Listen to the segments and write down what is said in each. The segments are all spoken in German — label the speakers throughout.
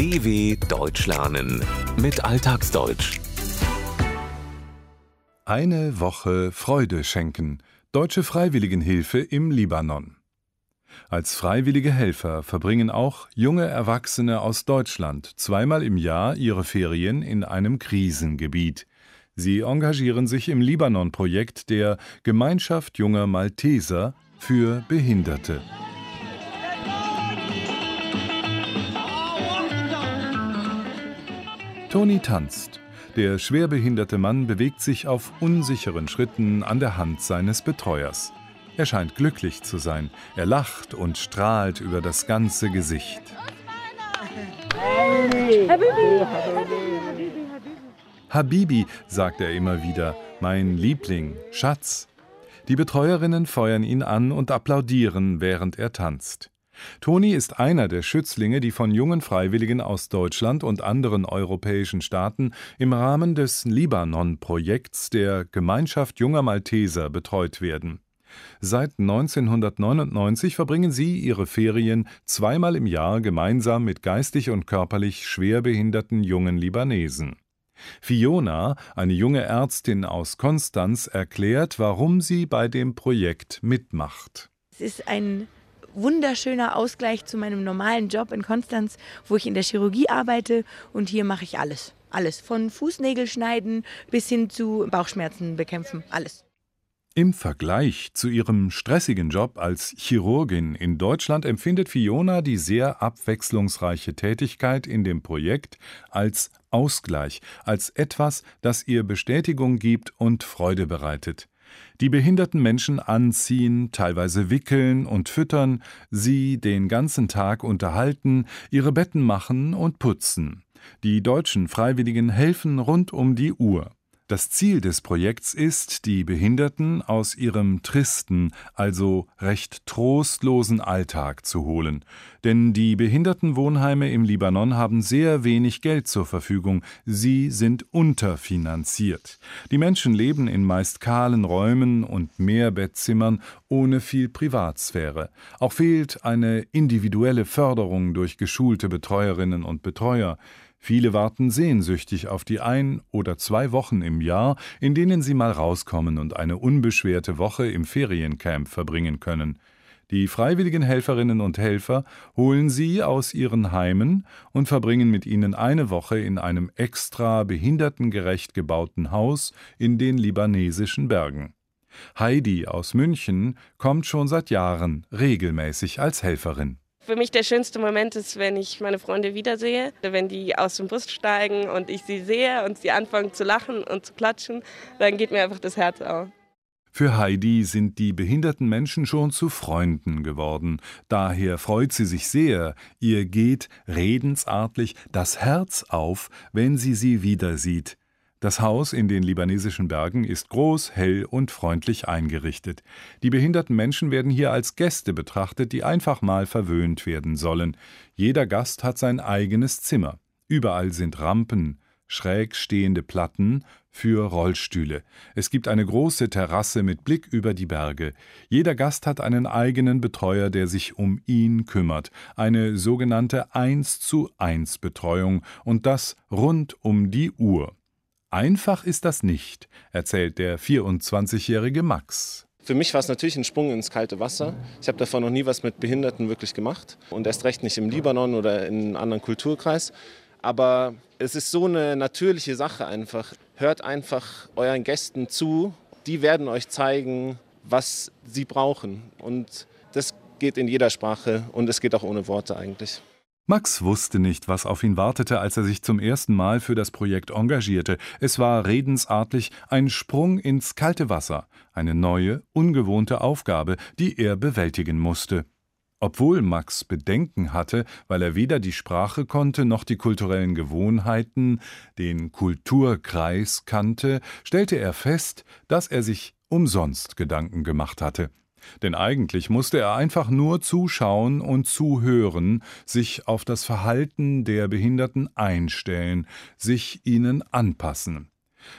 Speaker 1: DW Deutsch lernen mit Alltagsdeutsch.
Speaker 2: Eine Woche Freude schenken. Deutsche Freiwilligenhilfe im Libanon. Als freiwillige Helfer verbringen auch junge Erwachsene aus Deutschland zweimal im Jahr ihre Ferien in einem Krisengebiet. Sie engagieren sich im Libanon-Projekt der Gemeinschaft junger Malteser für Behinderte. Toni tanzt. Der schwerbehinderte Mann bewegt sich auf unsicheren Schritten an der Hand seines Betreuers. Er scheint glücklich zu sein. Er lacht und strahlt über das ganze Gesicht. Habibi, sagt er immer wieder, mein Liebling, Schatz. Die Betreuerinnen feuern ihn an und applaudieren, während er tanzt. Toni ist einer der Schützlinge, die von jungen Freiwilligen aus Deutschland und anderen europäischen Staaten im Rahmen des Libanon-Projekts der Gemeinschaft junger Malteser betreut werden. Seit 1999 verbringen sie ihre Ferien zweimal im Jahr gemeinsam mit geistig und körperlich schwerbehinderten jungen Libanesen. Fiona, eine junge Ärztin aus Konstanz, erklärt, warum sie bei dem Projekt mitmacht.
Speaker 3: Es ist ein wunderschöner Ausgleich zu meinem normalen Job in Konstanz, wo ich in der Chirurgie arbeite und hier mache ich alles. Alles, von Fußnägel schneiden bis hin zu Bauchschmerzen bekämpfen, alles.
Speaker 2: Im Vergleich zu ihrem stressigen Job als Chirurgin in Deutschland empfindet Fiona die sehr abwechslungsreiche Tätigkeit in dem Projekt als Ausgleich, als etwas, das ihr Bestätigung gibt und Freude bereitet die behinderten Menschen anziehen, teilweise wickeln und füttern, sie den ganzen Tag unterhalten, ihre Betten machen und putzen. Die deutschen Freiwilligen helfen rund um die Uhr. Das Ziel des Projekts ist, die Behinderten aus ihrem tristen, also recht trostlosen Alltag zu holen. Denn die Behindertenwohnheime im Libanon haben sehr wenig Geld zur Verfügung, sie sind unterfinanziert. Die Menschen leben in meist kahlen Räumen und Mehrbettzimmern ohne viel Privatsphäre. Auch fehlt eine individuelle Förderung durch geschulte Betreuerinnen und Betreuer. Viele warten sehnsüchtig auf die ein oder zwei Wochen im Jahr, in denen sie mal rauskommen und eine unbeschwerte Woche im Feriencamp verbringen können. Die freiwilligen Helferinnen und Helfer holen sie aus ihren Heimen und verbringen mit ihnen eine Woche in einem extra behindertengerecht gebauten Haus in den libanesischen Bergen. Heidi aus München kommt schon seit Jahren regelmäßig als Helferin.
Speaker 4: Für mich der schönste Moment ist, wenn ich meine Freunde wiedersehe, wenn die aus dem Bus steigen und ich sie sehe und sie anfangen zu lachen und zu klatschen, dann geht mir einfach das Herz auf.
Speaker 2: Für Heidi sind die behinderten Menschen schon zu Freunden geworden. Daher freut sie sich sehr. Ihr geht redensartlich das Herz auf, wenn sie sie wieder sieht. Das Haus in den libanesischen Bergen ist groß, hell und freundlich eingerichtet. Die behinderten Menschen werden hier als Gäste betrachtet, die einfach mal verwöhnt werden sollen. Jeder Gast hat sein eigenes Zimmer. Überall sind Rampen, schräg stehende Platten für Rollstühle. Es gibt eine große Terrasse mit Blick über die Berge. Jeder Gast hat einen eigenen Betreuer, der sich um ihn kümmert, eine sogenannte 1 zu 1 Betreuung und das rund um die Uhr. Einfach ist das nicht, erzählt der 24-jährige Max.
Speaker 5: Für mich war es natürlich ein Sprung ins kalte Wasser. Ich habe davor noch nie was mit Behinderten wirklich gemacht und erst recht nicht im Libanon oder in einem anderen Kulturkreis. Aber es ist so eine natürliche Sache einfach. Hört einfach euren Gästen zu. Die werden euch zeigen, was sie brauchen. Und das geht in jeder Sprache und es geht auch ohne Worte eigentlich.
Speaker 2: Max wusste nicht, was auf ihn wartete, als er sich zum ersten Mal für das Projekt engagierte. Es war redensartlich ein Sprung ins kalte Wasser, eine neue, ungewohnte Aufgabe, die er bewältigen musste. Obwohl Max Bedenken hatte, weil er weder die Sprache konnte noch die kulturellen Gewohnheiten, den Kulturkreis kannte, stellte er fest, dass er sich umsonst Gedanken gemacht hatte. Denn eigentlich musste er einfach nur zuschauen und zuhören, sich auf das Verhalten der Behinderten einstellen, sich ihnen anpassen.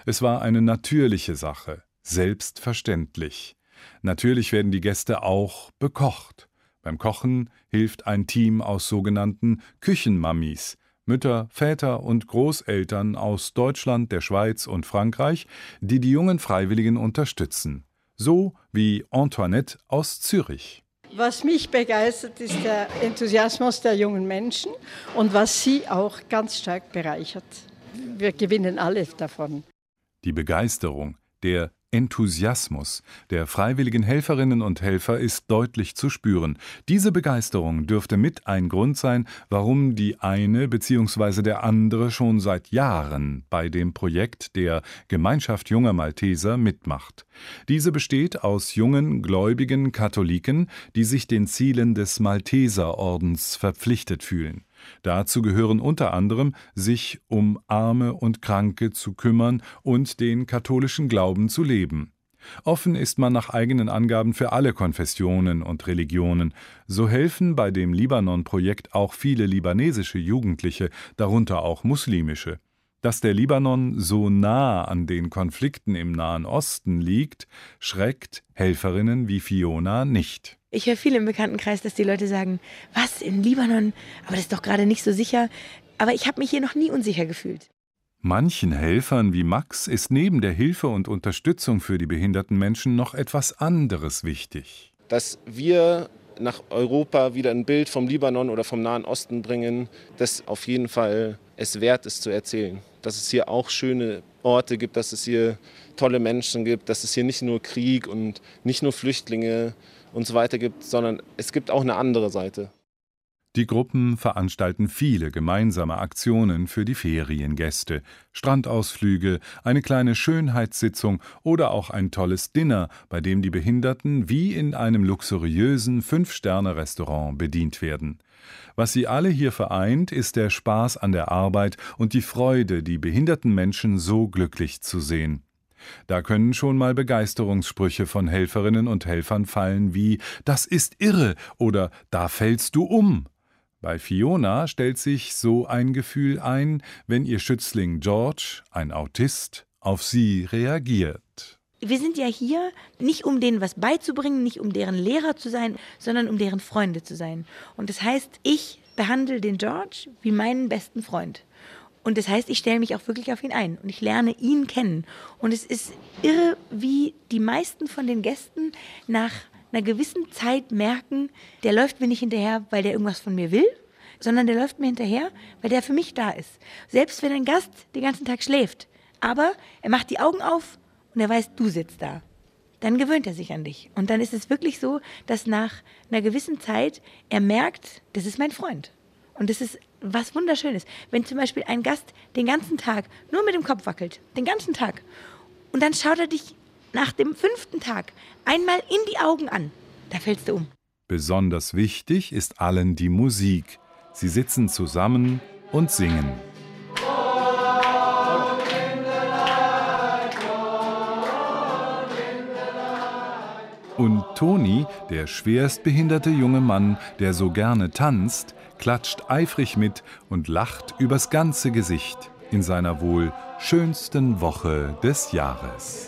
Speaker 2: Es war eine natürliche Sache, selbstverständlich. Natürlich werden die Gäste auch bekocht. Beim Kochen hilft ein Team aus sogenannten Küchenmammis, Mütter, Väter und Großeltern aus Deutschland, der Schweiz und Frankreich, die die jungen Freiwilligen unterstützen. So wie Antoinette aus Zürich.
Speaker 6: Was mich begeistert, ist der Enthusiasmus der jungen Menschen und was sie auch ganz stark bereichert. Wir gewinnen alle davon.
Speaker 2: Die Begeisterung, der Enthusiasmus der freiwilligen Helferinnen und Helfer ist deutlich zu spüren. Diese Begeisterung dürfte mit ein Grund sein, warum die eine bzw. der andere schon seit Jahren bei dem Projekt der Gemeinschaft junger Malteser mitmacht. Diese besteht aus jungen gläubigen Katholiken, die sich den Zielen des Malteserordens verpflichtet fühlen. Dazu gehören unter anderem, sich um Arme und Kranke zu kümmern und den katholischen Glauben zu leben. Offen ist man nach eigenen Angaben für alle Konfessionen und Religionen. So helfen bei dem Libanon-Projekt auch viele libanesische Jugendliche, darunter auch muslimische. Dass der Libanon so nah an den Konflikten im Nahen Osten liegt, schreckt Helferinnen wie Fiona nicht.
Speaker 3: Ich höre viel im Bekanntenkreis, dass die Leute sagen, was, in Libanon? Aber das ist doch gerade nicht so sicher. Aber ich habe mich hier noch nie unsicher gefühlt.
Speaker 2: Manchen Helfern wie Max ist neben der Hilfe und Unterstützung für die behinderten Menschen noch etwas anderes wichtig.
Speaker 5: Dass wir nach Europa wieder ein Bild vom Libanon oder vom Nahen Osten bringen, das auf jeden Fall es wert ist zu erzählen. Dass es hier auch schöne Orte gibt, dass es hier tolle Menschen gibt, dass es hier nicht nur Krieg und nicht nur Flüchtlinge und so weiter gibt, sondern es gibt auch eine andere Seite.
Speaker 2: Die Gruppen veranstalten viele gemeinsame Aktionen für die Feriengäste, Strandausflüge, eine kleine Schönheitssitzung oder auch ein tolles Dinner, bei dem die Behinderten wie in einem luxuriösen Fünf-Sterne-Restaurant bedient werden. Was sie alle hier vereint, ist der Spaß an der Arbeit und die Freude, die behinderten Menschen so glücklich zu sehen. Da können schon mal Begeisterungssprüche von Helferinnen und Helfern fallen wie Das ist irre oder Da fällst du um. Bei Fiona stellt sich so ein Gefühl ein, wenn ihr Schützling George, ein Autist, auf sie reagiert.
Speaker 3: Wir sind ja hier nicht um denen was beizubringen, nicht um deren Lehrer zu sein, sondern um deren Freunde zu sein. Und das heißt, ich behandle den George wie meinen besten Freund. Und das heißt, ich stelle mich auch wirklich auf ihn ein und ich lerne ihn kennen. Und es ist irre, wie die meisten von den Gästen nach einer gewissen Zeit merken, der läuft mir nicht hinterher, weil der irgendwas von mir will, sondern der läuft mir hinterher, weil der für mich da ist. Selbst wenn ein Gast den ganzen Tag schläft, aber er macht die Augen auf und er weiß, du sitzt da. Dann gewöhnt er sich an dich. Und dann ist es wirklich so, dass nach einer gewissen Zeit er merkt, das ist mein Freund. Und das ist was Wunderschönes. Wenn zum Beispiel ein Gast den ganzen Tag nur mit dem Kopf wackelt, den ganzen Tag, und dann schaut er dich nach dem fünften Tag einmal in die Augen an, da fällst du um.
Speaker 2: Besonders wichtig ist allen die Musik. Sie sitzen zusammen und singen. Und Toni, der schwerstbehinderte junge Mann, der so gerne tanzt, klatscht eifrig mit und lacht übers ganze Gesicht in seiner wohl schönsten Woche des Jahres.